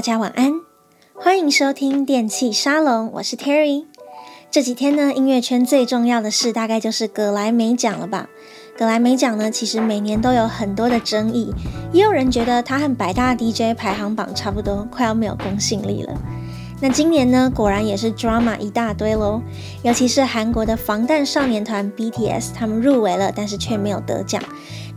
大家晚安，欢迎收听电器沙龙，我是 Terry。这几天呢，音乐圈最重要的事大概就是葛莱美奖了吧？葛莱美奖呢，其实每年都有很多的争议，也有人觉得它和百大 DJ 排行榜差不多，快要没有公信力了。那今年呢，果然也是 drama 一大堆喽，尤其是韩国的防弹少年团 BTS，他们入围了，但是却没有得奖。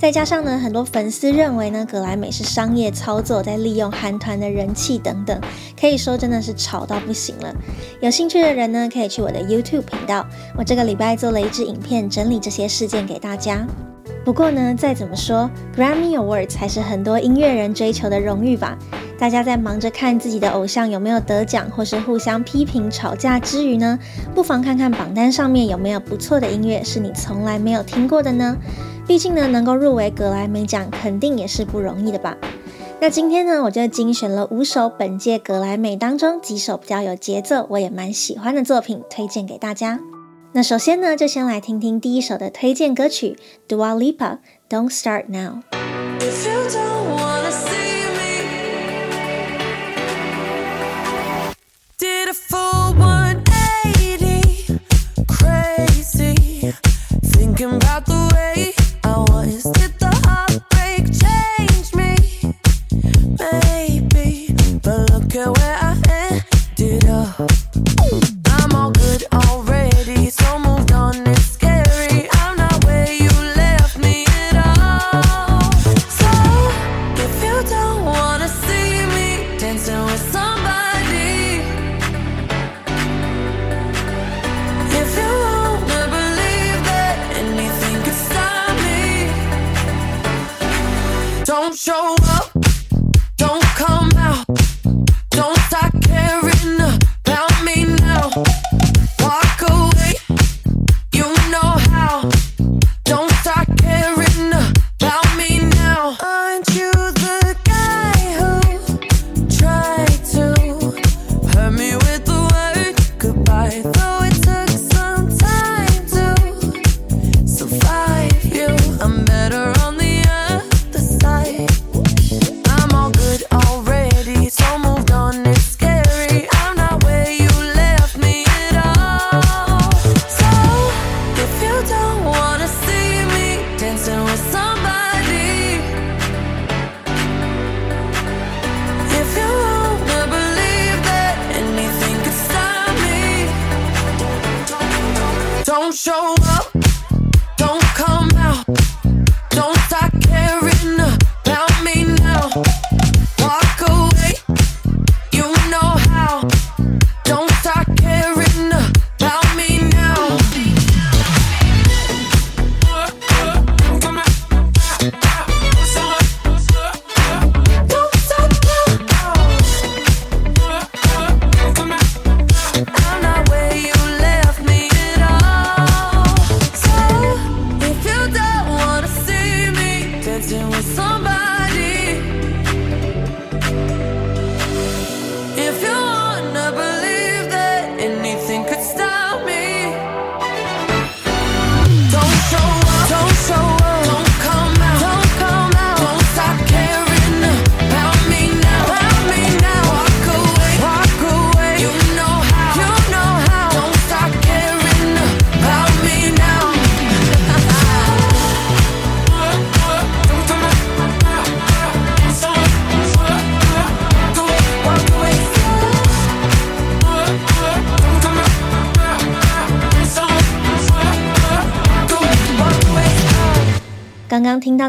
再加上呢，很多粉丝认为呢，格莱美是商业操作，在利用韩团的人气等等，可以说真的是吵到不行了。有兴趣的人呢，可以去我的 YouTube 频道，我这个礼拜做了一支影片，整理这些事件给大家。不过呢，再怎么说，Grammy Awards 还是很多音乐人追求的荣誉吧。大家在忙着看自己的偶像有没有得奖，或是互相批评吵架之余呢，不妨看看榜单上面有没有不错的音乐是你从来没有听过的呢？毕竟呢，能够入围格莱美奖，肯定也是不容易的吧。那今天呢，我就精选了五首本届格莱美当中几首比较有节奏，我也蛮喜欢的作品，推荐给大家。那首先呢，就先来听听第一首的推荐歌曲，Dua Lipa，Don't Start Now。刚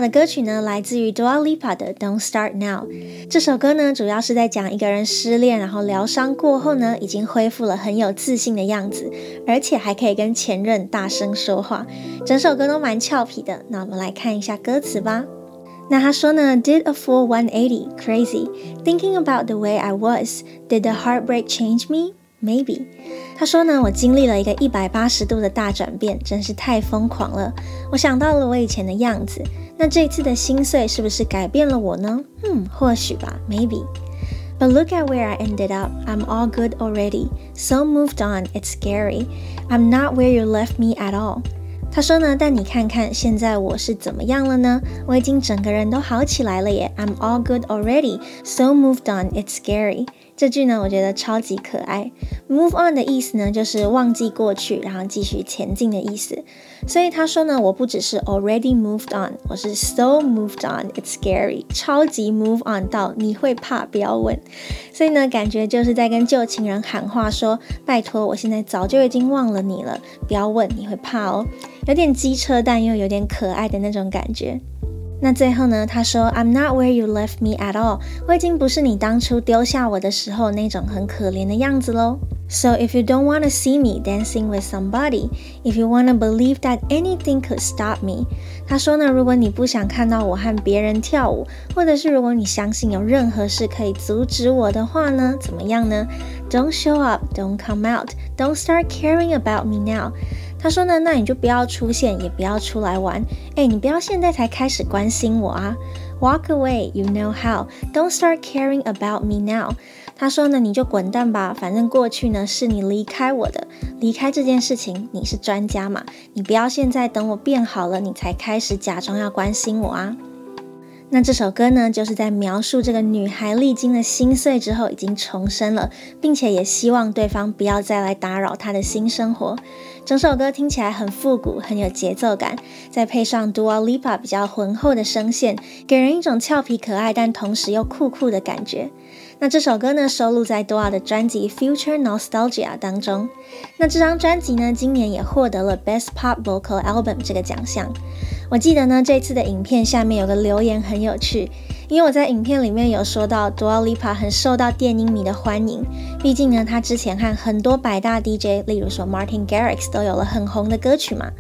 的歌曲呢，来自于 Dua Lipa 的 Don't Start Now。这首歌呢，主要是在讲一个人失恋，然后疗伤过后呢，已经恢复了很有自信的样子，而且还可以跟前任大声说话。整首歌都蛮俏皮的。那我们来看一下歌词吧。那他说呢，Did a full 180, crazy, thinking about the way I was. Did the heartbreak change me? Maybe。他说呢，我经历了一个一百八十度的大转变，真是太疯狂了。我想到了我以前的样子，那这次的心碎是不是改变了我呢？嗯，或许吧，maybe。But look at where I ended up. I'm all good already. So moved on, it's scary. I'm not where you left me at all. 他说呢，但你看看现在我是怎么样了呢？我已经整个人都好起来了耶！I'm all good already, so moved on. It's scary. 这句呢，我觉得超级可爱。Move on 的意思呢，就是忘记过去，然后继续前进的意思。所以他说呢，我不只是 already moved on，我是 so moved on。It's scary，超级 move on 到你会怕，不要问。所以呢，感觉就是在跟旧情人喊话说，拜托，我现在早就已经忘了你了，不要问，你会怕哦。有点机车，但又有点可爱的那种感觉。那最后呢，他说：“I'm not where you left me at all。我已经不是你当初丢下我的时候那种很可怜的样子喽。So if you don't want to see me dancing with somebody, if you want to believe that anything could stop me，他说呢，如果你不想看到我和别人跳舞，或者是如果你相信有任何事可以阻止我的话呢，怎么样呢？Don't show up, don't come out, don't start caring about me now。”他说呢，那你就不要出现，也不要出来玩。哎，你不要现在才开始关心我啊！Walk away, you know how. Don't start caring about me now. 他说呢，你就滚蛋吧，反正过去呢是你离开我的，离开这件事情你是专家嘛，你不要现在等我变好了，你才开始假装要关心我啊。那这首歌呢，就是在描述这个女孩历经了心碎之后，已经重生了，并且也希望对方不要再来打扰她的新生活。整首歌听起来很复古，很有节奏感，再配上 Dua Lipa 比较浑厚的声线，给人一种俏皮可爱，但同时又酷酷的感觉。那这首歌呢，收录在 Dua 的专辑《Future Nostalgia》当中。那这张专辑呢，今年也获得了 Best Pop Vocal Album 这个奖项。我记得呢，这次的影片下面有个留言很有趣。因为我在影片里面有说到，Dua Lipa 很受到电音迷的欢迎。毕竟呢，他之前和很多百大 DJ，例如说 Martin Garrix 都有了很红的歌曲嘛。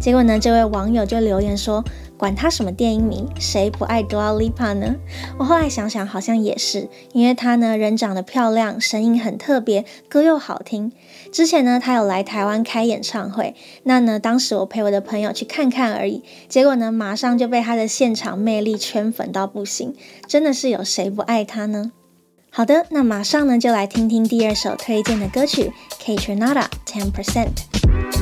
结果呢，这位网友就留言说。管他什么电影迷，谁不爱 Dua Lipa 呢？我后来想想，好像也是，因为她呢，人长得漂亮，声音很特别，歌又好听。之前呢，她有来台湾开演唱会，那呢，当时我陪我的朋友去看看而已，结果呢，马上就被她的现场魅力圈粉到不行，真的是有谁不爱她呢？好的，那马上呢，就来听听第二首推荐的歌曲，Kaytranada Ten Percent。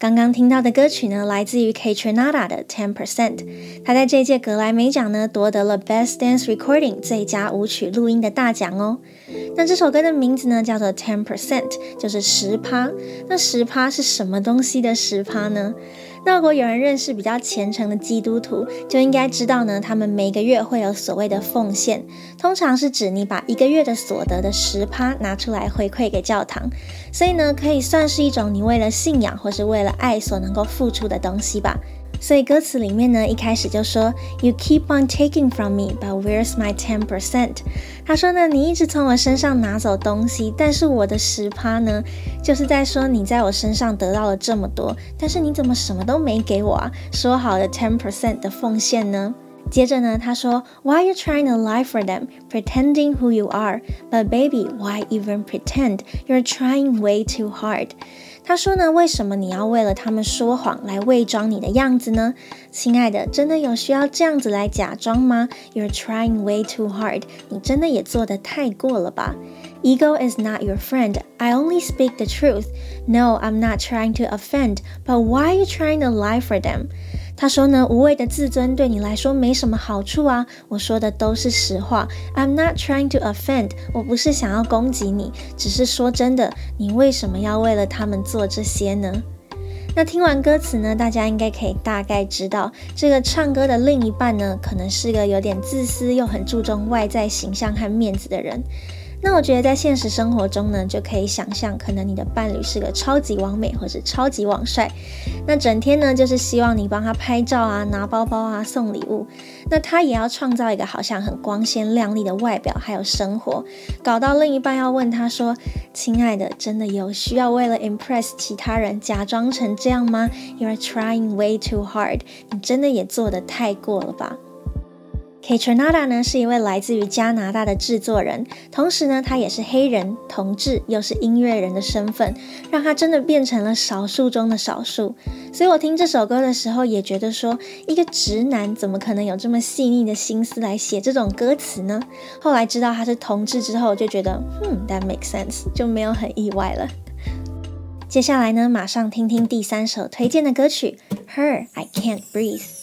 刚刚听到的歌曲呢，来自于 Katrinada 的 Ten Percent。他在这届格莱美奖呢，夺得了 Best Dance Recording 最佳舞曲录音的大奖哦。那这首歌的名字呢，叫做 Ten Percent，就是十趴。那十趴是什么东西的十趴呢？那如果有人认识比较虔诚的基督徒，就应该知道呢，他们每个月会有所谓的奉献，通常是指你把一个月的所得的十趴拿出来回馈给教堂，所以呢，可以算是一种你为了信仰或是为了爱所能够付出的东西吧。所以歌词里面呢，一开始就说 You keep on taking from me, but where's my ten percent？他说呢，你一直从我身上拿走东西，但是我的十趴呢，就是在说你在我身上得到了这么多，但是你怎么什么都没给我啊？说好的 ten percent 的奉献呢？接着呢，他说，Why are you trying to lie for them, pretending who you are? But baby, why even pretend? You're trying way too hard. 他说呢，为什么你要为了他们说谎来伪装你的样子呢？亲爱的，真的有需要这样子来假装吗？You're trying way too hard. 你真的也做得太过了吧？Ego is not your friend. I only speak the truth. No, I'm not trying to offend. But why are you trying to lie for them? 他说呢，无谓的自尊对你来说没什么好处啊。我说的都是实话。I'm not trying to offend，我不是想要攻击你，只是说真的，你为什么要为了他们做这些呢？那听完歌词呢，大家应该可以大概知道，这个唱歌的另一半呢，可能是个有点自私又很注重外在形象和面子的人。那我觉得在现实生活中呢，就可以想象，可能你的伴侣是个超级完美，或是超级网帅，那整天呢就是希望你帮他拍照啊、拿包包啊、送礼物，那他也要创造一个好像很光鲜亮丽的外表，还有生活，搞到另一半要问他说：“亲爱的，真的有需要为了 impress 其他人假装成这样吗？You are trying way too hard，你真的也做得太过了吧？” Kaytranada 呢是一位来自于加拿大的制作人，同时呢，他也是黑人、同志，又是音乐人的身份，让他真的变成了少数中的少数。所以我听这首歌的时候，也觉得说，一个直男怎么可能有这么细腻的心思来写这种歌词呢？后来知道他是同志之后，就觉得，嗯，that makes sense，就没有很意外了。接下来呢，马上听听第三首推荐的歌曲，Her I Can't Breathe。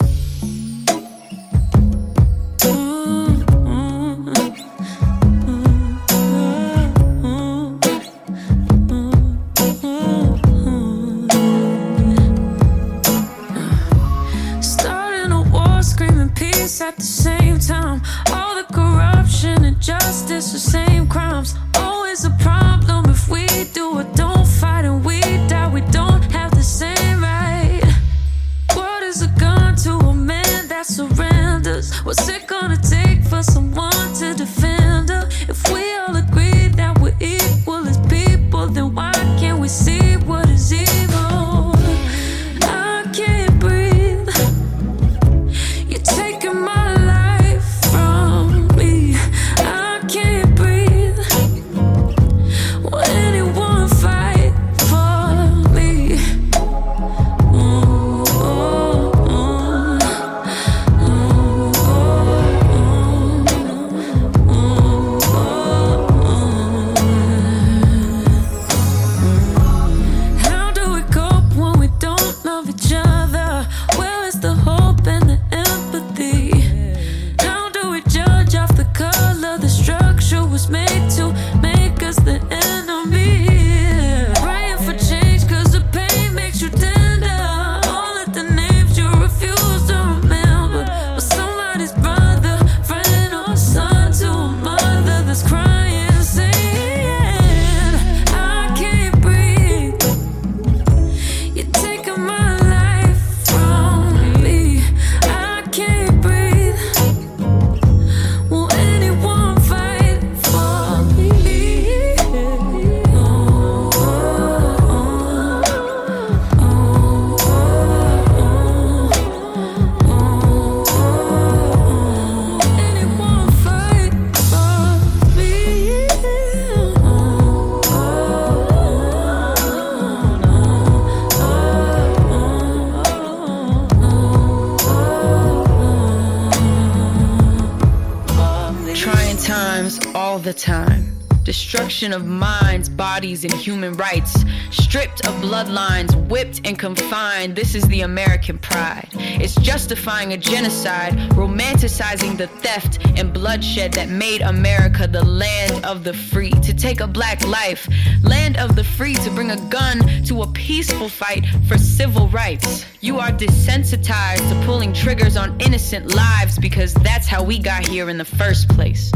Of minds, bodies, and human rights. Stripped of bloodlines, whipped and confined. This is the American pride. It's justifying a genocide, romanticizing the theft and bloodshed that made America the land of the free. To take a black life, land of the free, to bring a gun to a peaceful fight for civil rights. You are desensitized to pulling triggers on innocent lives because that's how we got here in the first place.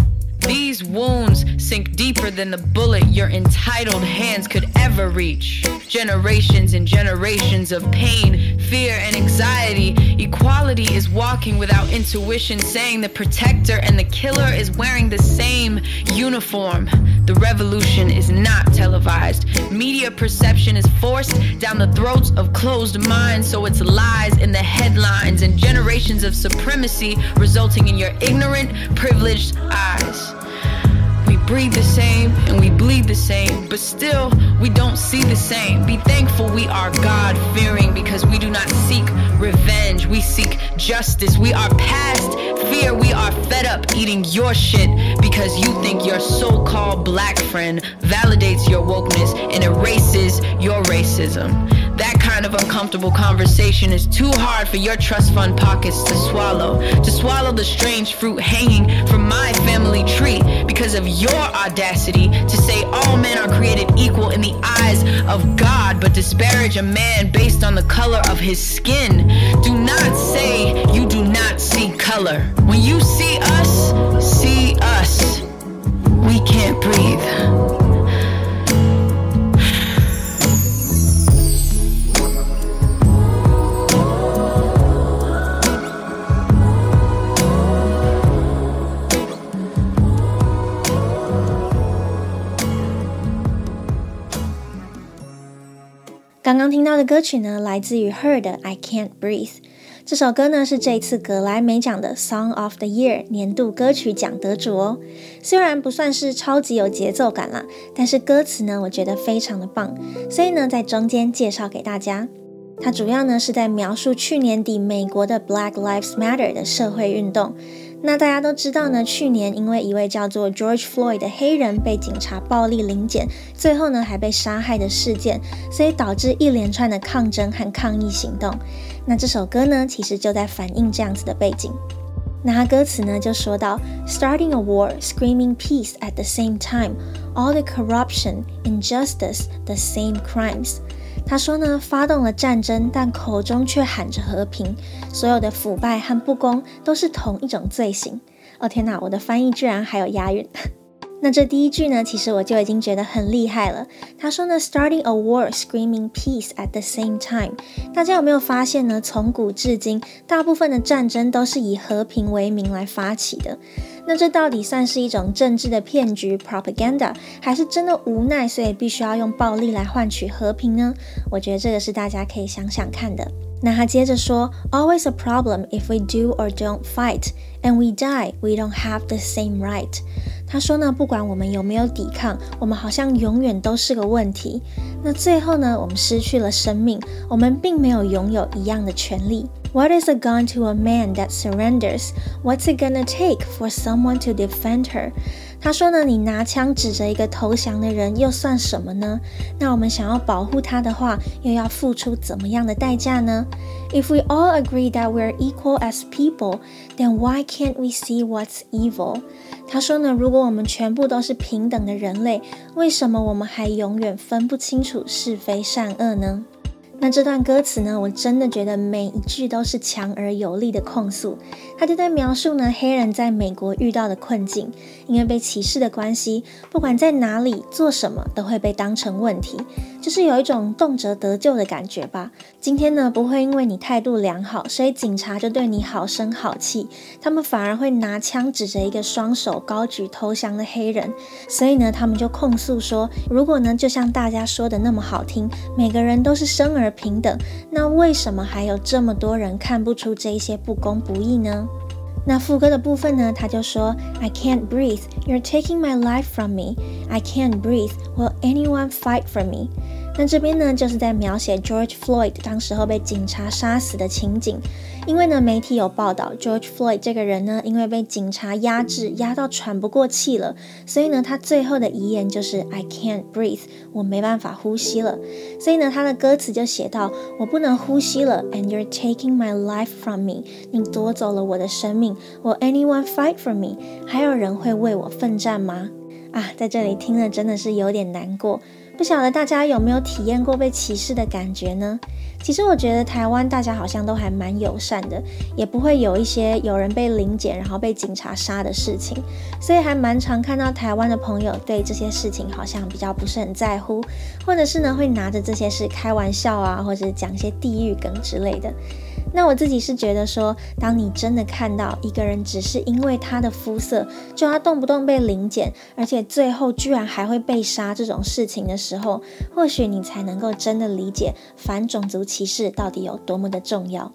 These wounds sink deeper than the bullet your entitled hands could ever reach. Generations and generations of pain, fear, and anxiety. Equality is walking without intuition, saying the protector and the killer is wearing the same uniform. The revolution is not televised. Media perception is forced down the throats of closed minds, so it's lies in the headlines and generations of supremacy resulting in your ignorant, privileged eyes breathe the same and we bleed the same, but still we don't see the same. Be thankful we are God fearing because we do not seek revenge, we seek justice. We are past fear, we are fed up eating your shit because you think your so called black friend validates your wokeness and erases your racism. That kind of uncomfortable conversation is too hard for your trust fund pockets to swallow. To swallow the strange fruit hanging from my family tree because of your audacity to say all men are created equal in the eyes of God, but disparage a man based on the color of his skin. Do not say you do not see color. When you see us, see us. We can't breathe. 刚刚听到的歌曲呢，来自于 Her 的《I Can't Breathe》。这首歌呢，是这一次格莱美奖的 Song of the Year 年度歌曲奖得主哦。虽然不算是超级有节奏感啦，但是歌词呢，我觉得非常的棒，所以呢，在中间介绍给大家。它主要呢是在描述去年底美国的 Black Lives Matter 的社会运动。那大家都知道呢，去年因为一位叫做 George Floyd 的黑人被警察暴力临检，最后呢还被杀害的事件，所以导致一连串的抗争和抗议行动。那这首歌呢，其实就在反映这样子的背景。那它歌词呢就说到：Starting a war, screaming peace at the same time, all the corruption, injustice, the same crimes. 他说呢，发动了战争，但口中却喊着和平。所有的腐败和不公都是同一种罪行。哦天哪，我的翻译居然还有押韵。那这第一句呢，其实我就已经觉得很厉害了。他说呢，Starting a war, screaming peace at the same time。大家有没有发现呢？从古至今，大部分的战争都是以和平为名来发起的。那这到底算是一种政治的骗局 （propaganda），还是真的无奈，所以必须要用暴力来换取和平呢？我觉得这个是大家可以想想看的。那他接着说：“Always a problem if we do or don't fight, and we die, we don't have the same right。”他说呢，不管我们有没有抵抗，我们好像永远都是个问题。那最后呢，我们失去了生命，我们并没有拥有一样的权利。What is a gun to a man that surrenders? What's it gonna take for someone to defend her? 他说呢，你拿枪指着一个投降的人，又算什么呢？那我们想要保护他的话，又要付出怎么样的代价呢？If we all agree that we're equal as people, then why can't we see what's evil? 他说呢，如果我们全部都是平等的人类，为什么我们还永远分不清楚是非善恶呢？那这段歌词呢，我真的觉得每一句都是强而有力的控诉。他就在描述呢，黑人在美国遇到的困境，因为被歧视的关系，不管在哪里做什么，都会被当成问题，就是有一种动辄得咎的感觉吧。今天呢，不会因为你态度良好，所以警察就对你好声好气，他们反而会拿枪指着一个双手高举投降的黑人。所以呢，他们就控诉说，如果呢，就像大家说的那么好听，每个人都是生而平等，那为什么还有这么多人看不出这一些不公不义呢？那副歌的部分呢，他就说：I can't breathe, you're taking my life from me. I can't breathe, will anyone fight for me? 那这边呢，就是在描写 George Floyd 当时候被警察杀死的情景。因为呢，媒体有报道，George Floyd 这个人呢，因为被警察压制，压到喘不过气了，所以呢，他最后的遗言就是 I can't breathe，我没办法呼吸了。所以呢，他的歌词就写到，我不能呼吸了，and you're taking my life from me，你夺走了我的生命。Will anyone fight for me？还有人会为我奋战吗？啊，在这里听了真的是有点难过。不晓得大家有没有体验过被歧视的感觉呢？其实我觉得台湾大家好像都还蛮友善的，也不会有一些有人被临检然后被警察杀的事情，所以还蛮常看到台湾的朋友对这些事情好像比较不是很在乎，或者是呢会拿着这些事开玩笑啊，或者讲一些地狱梗之类的。那我自己是觉得说，当你真的看到一个人只是因为他的肤色，就要动不动被临检，而且最后居然还会被杀这种事情的时候，或许你才能够真的理解反种族歧视到底有多么的重要。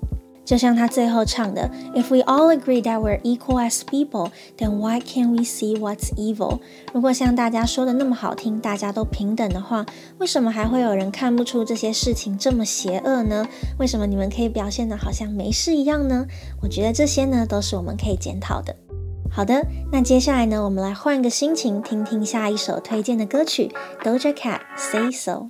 就像他最后唱的，If we all agree that we're equal as people, then why can't we see what's evil？如果像大家说的那么好听，大家都平等的话，为什么还会有人看不出这些事情这么邪恶呢？为什么你们可以表现得好像没事一样呢？我觉得这些呢，都是我们可以检讨的。好的，那接下来呢，我们来换个心情，听听下一首推荐的歌曲，Doja Cat Say So。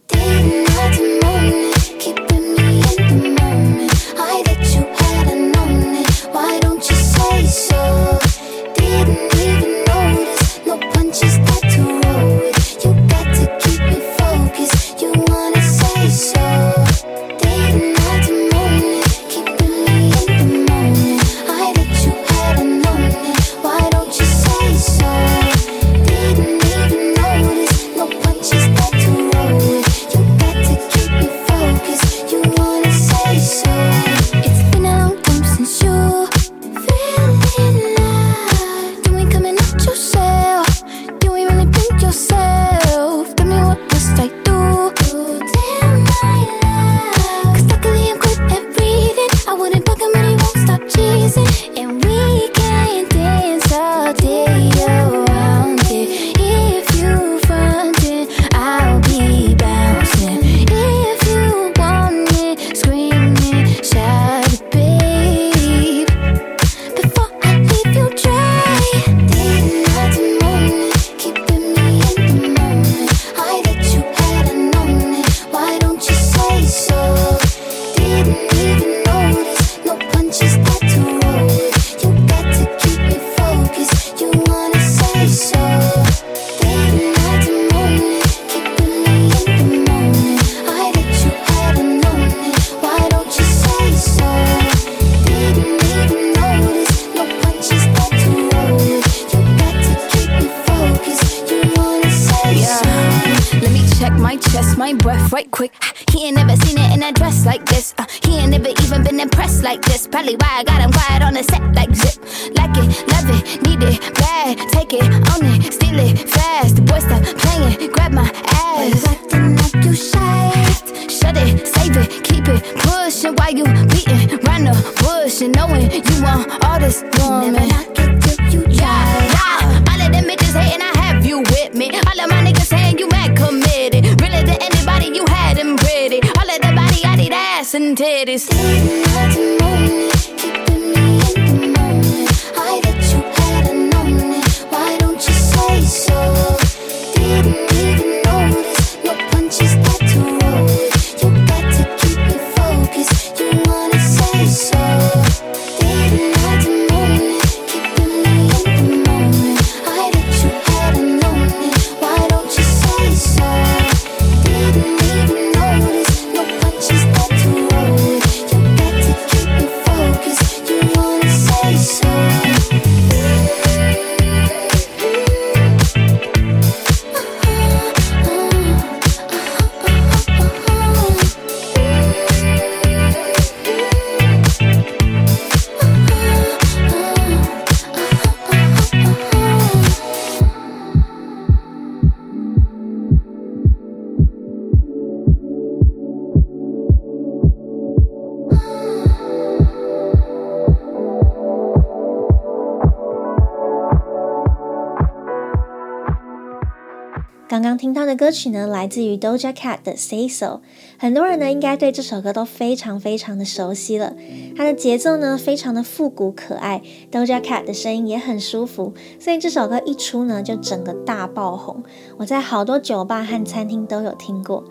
曲呢，来自于 Doja Cat 的 Say So。很多人呢，应该对这首歌都非常非常的熟悉了。它的节奏呢，非常的复古可爱，Doja Cat 的声音也很舒服，所以这首歌一出呢，就整个大爆红。我在好多酒吧和餐厅都有听过。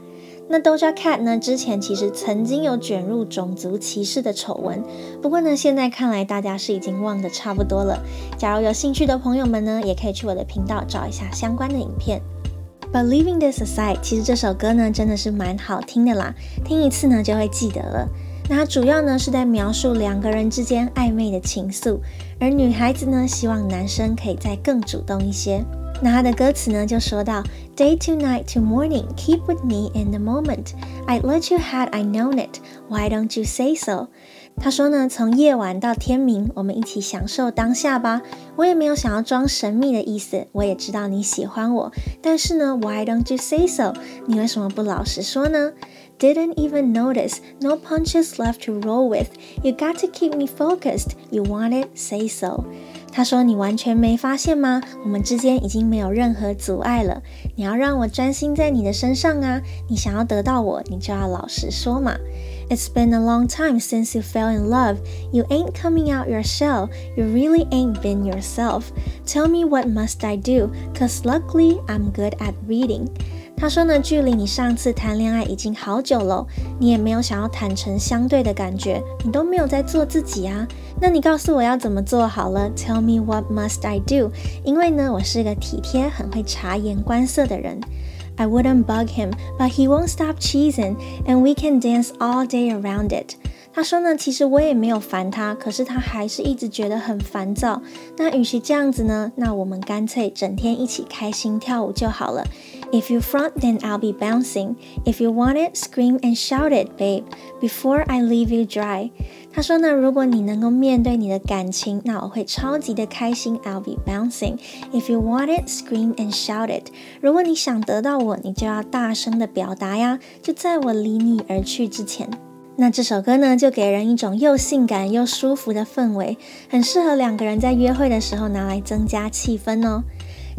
那 Doja Cat 呢，之前其实曾经有卷入种族歧视的丑闻，不过呢，现在看来大家是已经忘得差不多了。假如有兴趣的朋友们呢，也可以去我的频道找一下相关的影片。But leaving this aside，其实这首歌呢真的是蛮好听的啦，听一次呢就会记得了。那它主要呢是在描述两个人之间暧昧的情愫，而女孩子呢希望男生可以再更主动一些。那他的歌词呢，就说到 Day to night to morning, keep with me in the moment. I'd let you had I known it. Why don't you say so? 他说呢，从夜晚到天明，我们一起享受当下吧。我也没有想要装神秘的意思，我也知道你喜欢我，但是呢，Why don't you say so? 你为什么不老实说呢？Didn't even notice, no punches left to roll with. You got to keep me focused. You want it, say so. 他说：“你完全没发现吗？我们之间已经没有任何阻碍了。你要让我专心在你的身上啊！你想要得到我，你就要老实说嘛。It's been a long time since you fell in love. You ain't coming out your shell. You really ain't been yourself. Tell me what must I do? Cause luckily I'm good at reading.” 他说呢，距离你上次谈恋爱已经好久了，你也没有想要坦诚相对的感觉，你都没有在做自己啊。那你告诉我要怎么做好了？Tell me what must I do？因为呢，我是个体贴、很会察言观色的人。I wouldn't bug him, but he won't stop cheesing, and we can dance all day around it. 他说呢，其实我也没有烦他，可是他还是一直觉得很烦躁。那与其这样子呢，那我们干脆整天一起开心跳舞就好了。If you front, then I'll be bouncing. If you want it, scream and shout it, babe, before I leave you dry. 他说呢，如果你能够面对你的感情，那我会超级的开心。I'll be bouncing. If you want it, scream and shout it. 如果你想得到我，你就要大声的表达呀，就在我离你而去之前。那这首歌呢，就给人一种又性感又舒服的氛围，很适合两个人在约会的时候拿来增加气氛哦。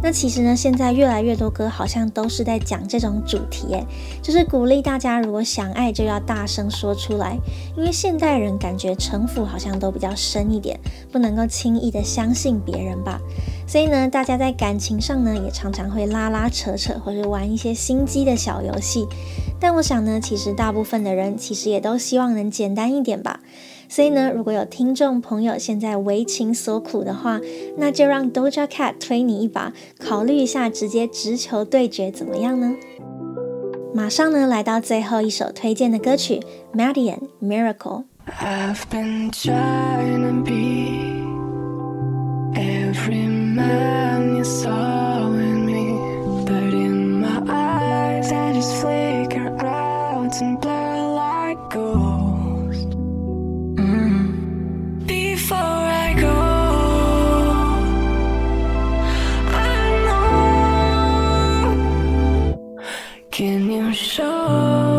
那其实呢，现在越来越多歌好像都是在讲这种主题，诶，就是鼓励大家如果想爱就要大声说出来，因为现代人感觉城府好像都比较深一点，不能够轻易的相信别人吧。所以呢，大家在感情上呢，也常常会拉拉扯扯，或者玩一些心机的小游戏。但我想呢，其实大部分的人其实也都希望能简单一点吧。所以呢，如果有听众朋友现在为情所苦的话，那就让 Doja Cat 推你一把，考虑一下直接直球对决怎么样呢？马上呢，来到最后一首推荐的歌曲 Madian Miracle。I've been trying to be every man show.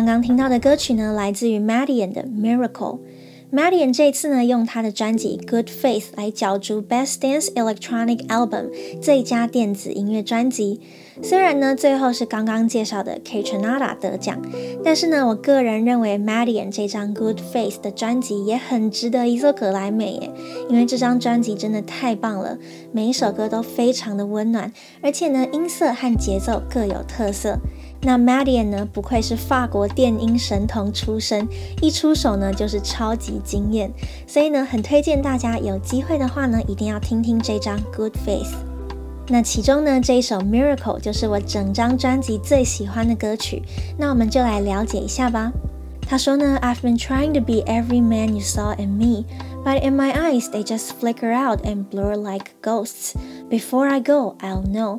刚刚听到的歌曲呢，来自于 Madeon 的 Miracle。Madeon 这次呢，用他的专辑 Good Faith 来角逐 Best Dance Electronic Album 最佳电子音乐专辑。虽然呢，最后是刚刚介绍的 k a t r i n a d a 得奖，但是呢，我个人认为 Madeon 这张 Good Faith 的专辑也很值得一座格莱美耶，因为这张专辑真的太棒了，每一首歌都非常的温暖，而且呢，音色和节奏各有特色。那 Madeon 呢，不愧是法国电音神童出身，一出手呢就是超级惊艳，所以呢，很推荐大家有机会的话呢，一定要听听这张 Good Faith。那其中呢，这一首 Miracle 就是我整张专辑最喜欢的歌曲，那我们就来了解一下吧。他说呢，I've been trying to be every man you saw in me, but in my eyes they just flicker out and blur like ghosts. Before I go, I'll know.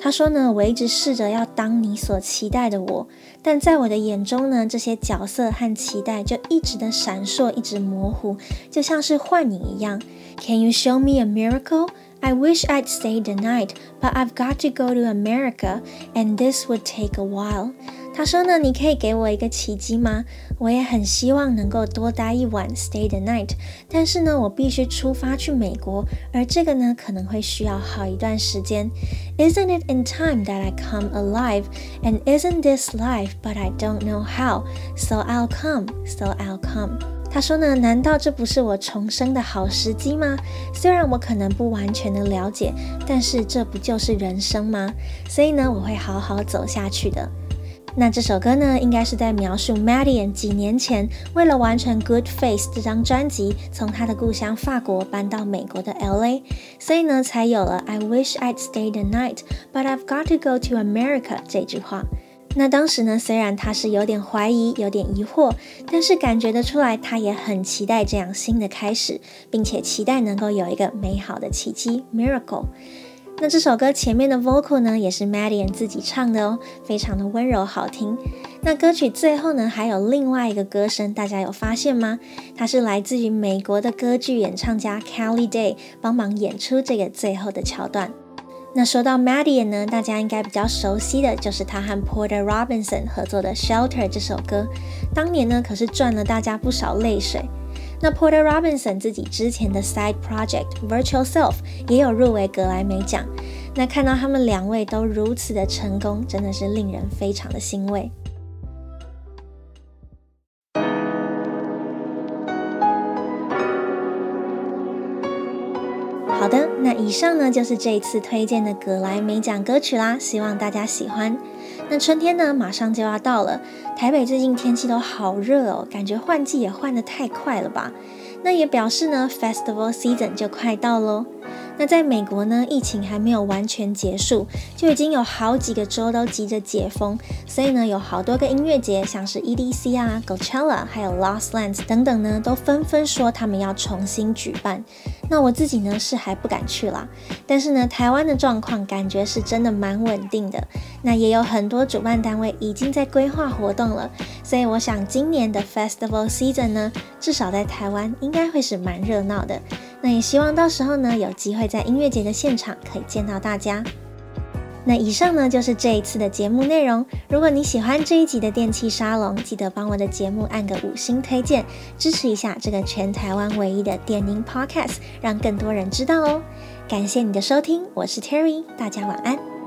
他说呢，我一直试着要当你所期待的我，但在我的眼中呢，这些角色和期待就一直的闪烁，一直模糊，就像是幻影一样。Can you show me a miracle? I wish I'd stay the night, but I've got to go to America, and this would take a while. 他说呢，你可以给我一个奇迹吗？我也很希望能够多待一晚，stay the night。但是呢，我必须出发去美国，而这个呢，可能会需要好一段时间。Isn't it in time that I come alive? And isn't this life? But I don't know how. So I'll come. So I'll come. 他说呢，难道这不是我重生的好时机吗？虽然我可能不完全的了解，但是这不就是人生吗？所以呢，我会好好走下去的。那这首歌呢，应该是在描述 Madeon 几年前为了完成《Good Faith》这张专辑，从他的故乡法国搬到美国的 LA，所以呢，才有了 I wish I'd stay the night, but I've got to go to America 这句话。那当时呢，虽然他是有点怀疑、有点疑惑，但是感觉得出来，他也很期待这样新的开始，并且期待能够有一个美好的奇迹 （miracle）。那这首歌前面的 vocal 呢，也是 Madian 自己唱的哦，非常的温柔好听。那歌曲最后呢，还有另外一个歌声，大家有发现吗？它是来自于美国的歌剧演唱家 Kelly Day 帮忙演出这个最后的桥段。那说到 Madian 呢，大家应该比较熟悉的就是他和 Porter Robinson 合作的 Shelter 这首歌，当年呢可是赚了大家不少泪水。那 Porter Robinson 自己之前的 side project Virtual Self 也有入围格莱美奖。那看到他们两位都如此的成功，真的是令人非常的欣慰。好的，那以上呢就是这一次推荐的格莱美奖歌曲啦，希望大家喜欢。那春天呢，马上就要到了。台北最近天气都好热哦，感觉换季也换得太快了吧？那也表示呢，Festival Season 就快到喽。那在美国呢，疫情还没有完全结束，就已经有好几个州都急着解封，所以呢，有好多个音乐节，像是 EDC 啊、Coachella，还有 Lost Lands 等等呢，都纷纷说他们要重新举办。那我自己呢是还不敢去啦，但是呢，台湾的状况感觉是真的蛮稳定的。那也有很多主办单位已经在规划活动了，所以我想今年的 Festival Season 呢，至少在台湾应该会是蛮热闹的。那也希望到时候呢，有机会在音乐节的现场可以见到大家。那以上呢就是这一次的节目内容。如果你喜欢这一集的电器沙龙，记得帮我的节目按个五星推荐，支持一下这个全台湾唯一的电音 Podcast，让更多人知道哦。感谢你的收听，我是 Terry，大家晚安。